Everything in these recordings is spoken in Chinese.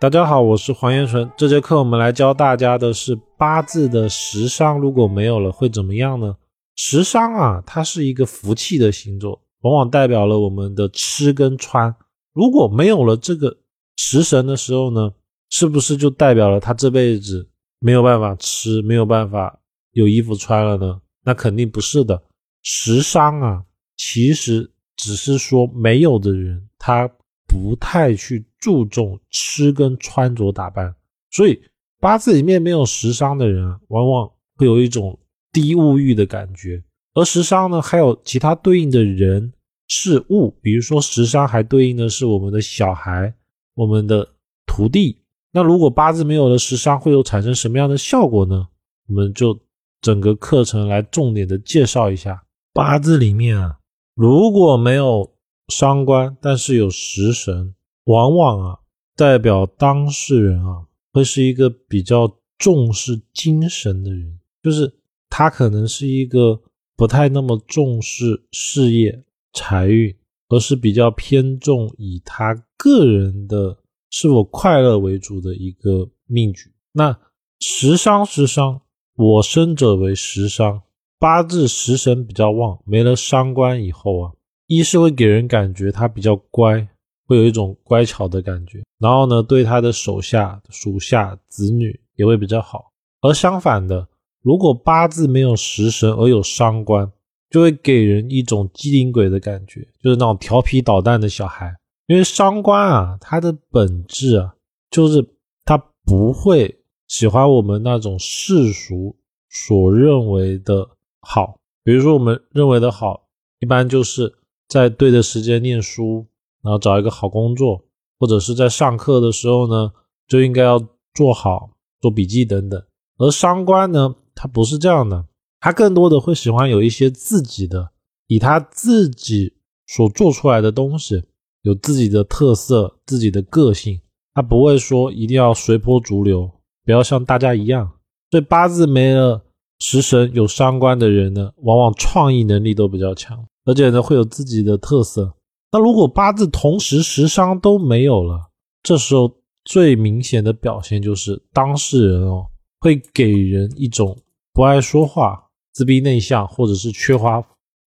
大家好，我是黄元纯。这节课我们来教大家的是八字的食伤，如果没有了会怎么样呢？食伤啊，它是一个福气的星座，往往代表了我们的吃跟穿。如果没有了这个食神的时候呢，是不是就代表了他这辈子没有办法吃，没有办法有衣服穿了呢？那肯定不是的。食伤啊，其实只是说没有的人他。不太去注重吃跟穿着打扮，所以八字里面没有食伤的人，往往会有一种低物欲的感觉。而食伤呢，还有其他对应的人事物，比如说食伤还对应的是我们的小孩、我们的徒弟。那如果八字没有了食伤，会有产生什么样的效果呢？我们就整个课程来重点的介绍一下八字里面啊，如果没有。伤官，但是有食神，往往啊代表当事人啊会是一个比较重视精神的人，就是他可能是一个不太那么重视事业财运，而是比较偏重以他个人的是否快乐为主的一个命局。那食伤食伤，我生者为食伤，八字食神比较旺，没了伤官以后啊。一是会给人感觉他比较乖，会有一种乖巧的感觉。然后呢，对他的手下、属下、子女也会比较好。而相反的，如果八字没有食神而有伤官，就会给人一种机灵鬼的感觉，就是那种调皮捣蛋的小孩。因为伤官啊，它的本质啊，就是他不会喜欢我们那种世俗所认为的好。比如说，我们认为的好，一般就是。在对的时间念书，然后找一个好工作，或者是在上课的时候呢，就应该要做好做笔记等等。而伤官呢，他不是这样的，他更多的会喜欢有一些自己的，以他自己所做出来的东西，有自己的特色、自己的个性。他不会说一定要随波逐流，不要像大家一样。所以八字没了食神有伤官的人呢，往往创意能力都比较强。而且呢，会有自己的特色。那如果八字同时食伤都没有了，这时候最明显的表现就是当事人哦，会给人一种不爱说话、自闭内向，或者是缺乏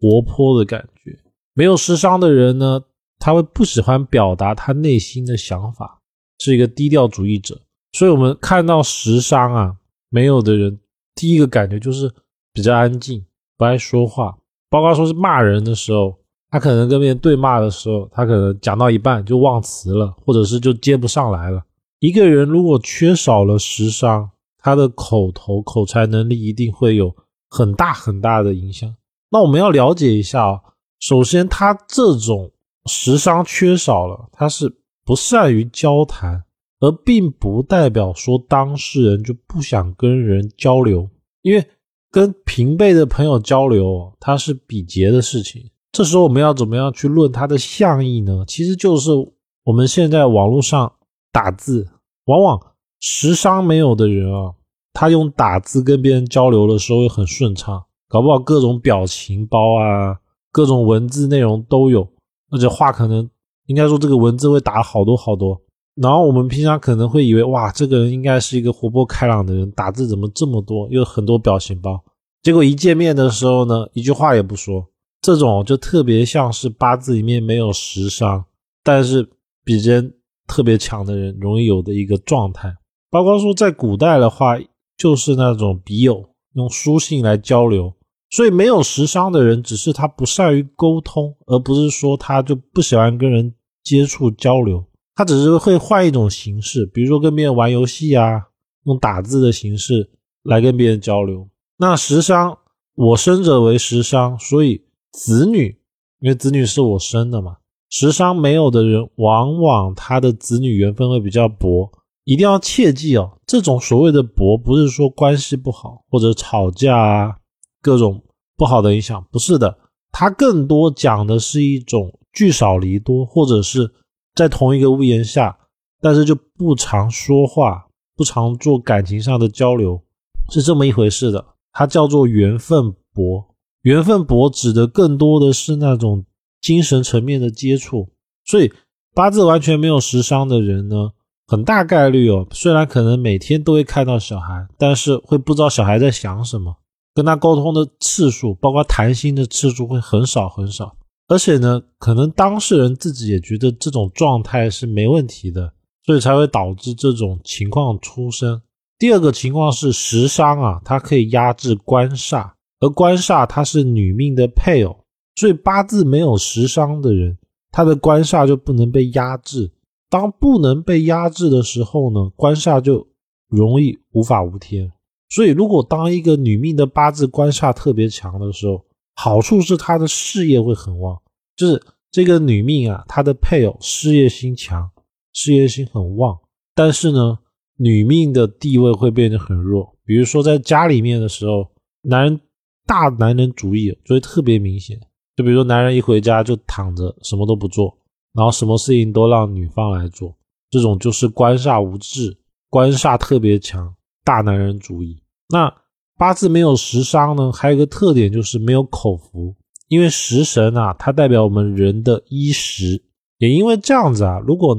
活泼的感觉。没有食伤的人呢，他会不喜欢表达他内心的想法，是一个低调主义者。所以，我们看到食伤啊没有的人，第一个感觉就是比较安静，不爱说话。包括说是骂人的时候，他可能跟别人对骂的时候，他可能讲到一半就忘词了，或者是就接不上来了。一个人如果缺少了时商，他的口头口才能力一定会有很大很大的影响。那我们要了解一下啊，首先他这种时商缺少了，他是不善于交谈，而并不代表说当事人就不想跟人交流，因为。跟平辈的朋友交流，它是比劫的事情。这时候我们要怎么样去论它的象意呢？其实就是我们现在网络上打字，往往时商没有的人啊，他用打字跟别人交流的时候会很顺畅，搞不好各种表情包啊，各种文字内容都有，而且话可能应该说这个文字会打好多好多。然后我们平常可能会以为，哇，这个人应该是一个活泼开朗的人，打字怎么这么多，又很多表情包。结果一见面的时候呢，一句话也不说。这种就特别像是八字里面没有食伤，但是比肩特别强的人容易有的一个状态。包括说在古代的话，就是那种笔友用书信来交流，所以没有食伤的人，只是他不善于沟通，而不是说他就不喜欢跟人接触交流。他只是会换一种形式，比如说跟别人玩游戏啊，用打字的形式来跟别人交流。那食伤，我生者为食伤，所以子女，因为子女是我生的嘛，食伤没有的人，往往他的子女缘分会比较薄。一定要切记哦，这种所谓的薄，不是说关系不好或者吵架啊，各种不好的影响，不是的，它更多讲的是一种聚少离多，或者是。在同一个屋檐下，但是就不常说话，不常做感情上的交流，是这么一回事的。它叫做缘分薄，缘分薄指的更多的是那种精神层面的接触。所以八字完全没有食伤的人呢，很大概率哦，虽然可能每天都会看到小孩，但是会不知道小孩在想什么，跟他沟通的次数，包括谈心的次数会很少很少。而且呢，可能当事人自己也觉得这种状态是没问题的，所以才会导致这种情况出生。第二个情况是食伤啊，它可以压制官煞，而官煞它是女命的配偶，所以八字没有食伤的人，他的官煞就不能被压制。当不能被压制的时候呢，官煞就容易无法无天。所以，如果当一个女命的八字官煞特别强的时候，好处是他的事业会很旺，就是这个女命啊，她的配偶事业心强，事业心很旺。但是呢，女命的地位会变得很弱。比如说在家里面的时候，男人大男人主义就会特别明显。就比如说男人一回家就躺着什么都不做，然后什么事情都让女方来做，这种就是官煞无制，官煞特别强，大男人主义。那。八字没有食伤呢，还有一个特点就是没有口福，因为食神啊，它代表我们人的衣食，也因为这样子啊，如果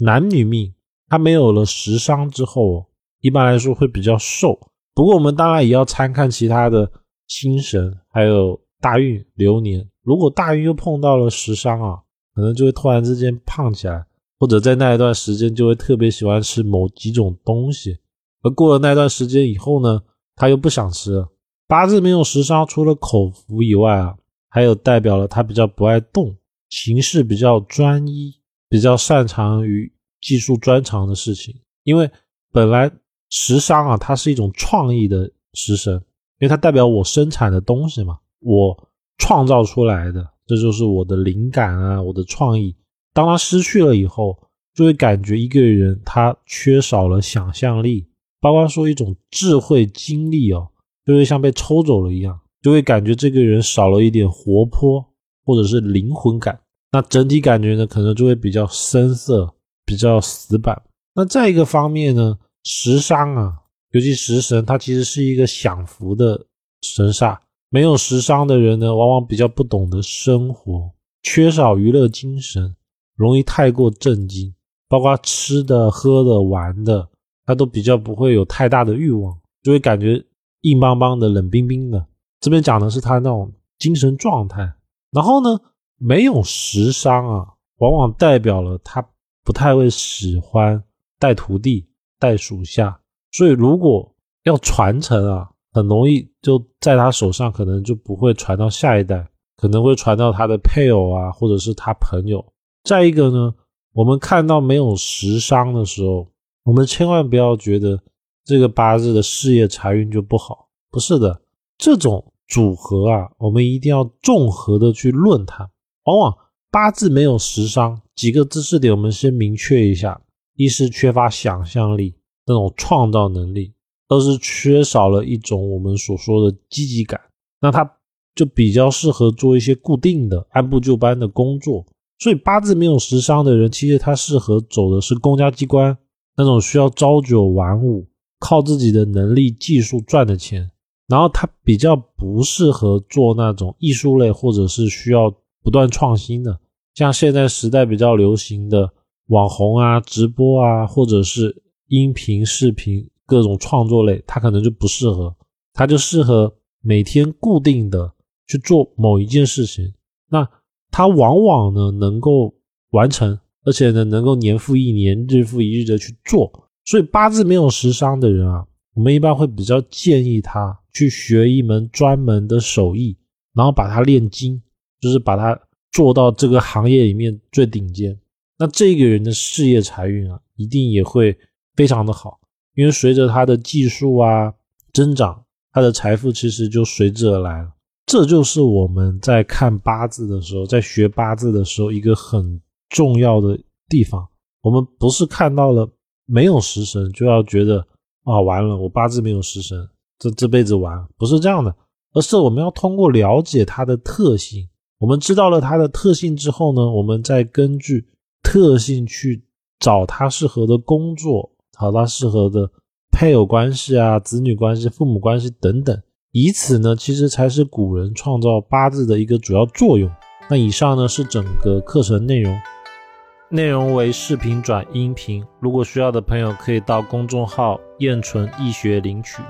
男女命它没有了食伤之后，一般来说会比较瘦。不过我们当然也要参看其他的星神，还有大运流年。如果大运又碰到了食伤啊，可能就会突然之间胖起来，或者在那一段时间就会特别喜欢吃某几种东西，而过了那段时间以后呢？他又不想吃，八字没有食伤，除了口福以外啊，还有代表了他比较不爱动，行事比较专一，比较擅长于技术专长的事情。因为本来食伤啊，它是一种创意的食神，因为它代表我生产的东西嘛，我创造出来的，这就是我的灵感啊，我的创意。当他失去了以后，就会感觉一个人他缺少了想象力。包括说一种智慧精力哦，就会像被抽走了一样，就会感觉这个人少了一点活泼或者是灵魂感。那整体感觉呢，可能就会比较深色，比较死板。那再一个方面呢，食伤啊，尤其食神，它其实是一个享福的神煞。没有食伤的人呢，往往比较不懂得生活，缺少娱乐精神，容易太过震惊，包括吃的、喝的、玩的。他都比较不会有太大的欲望，就会感觉硬邦邦的、冷冰冰的。这边讲的是他那种精神状态。然后呢，没有食伤啊，往往代表了他不太会喜欢带徒弟、带属下。所以如果要传承啊，很容易就在他手上，可能就不会传到下一代，可能会传到他的配偶啊，或者是他朋友。再一个呢，我们看到没有食伤的时候。我们千万不要觉得这个八字的事业财运就不好，不是的，这种组合啊，我们一定要综合的去论它。往往八字没有食伤，几个知识点我们先明确一下：一是缺乏想象力，那种创造能力；二是缺少了一种我们所说的积极感。那他就比较适合做一些固定的、按部就班的工作。所以八字没有食伤的人，其实他适合走的是公家机关。那种需要朝九晚五，靠自己的能力、技术赚的钱，然后他比较不适合做那种艺术类，或者是需要不断创新的，像现在时代比较流行的网红啊、直播啊，或者是音频、视频各种创作类，他可能就不适合，他就适合每天固定的去做某一件事情，那他往往呢能够完成。而且呢，能够年复一年、日复一日的去做，所以八字没有食伤的人啊，我们一般会比较建议他去学一门专门的手艺，然后把它练精，就是把它做到这个行业里面最顶尖。那这个人的事业财运啊，一定也会非常的好，因为随着他的技术啊增长，他的财富其实就随之而来了。这就是我们在看八字的时候，在学八字的时候一个很。重要的地方，我们不是看到了没有食神就要觉得啊完了，我八字没有食神，这这辈子完，不是这样的，而是我们要通过了解它的特性，我们知道了它的特性之后呢，我们再根据特性去找它适合的工作，找它适合的配偶关系啊、子女关系、父母关系等等，以此呢，其实才是古人创造八字的一个主要作用。那以上呢是整个课程内容。内容为视频转音频。如果需要的朋友可以到公众号“燕纯易学”领取。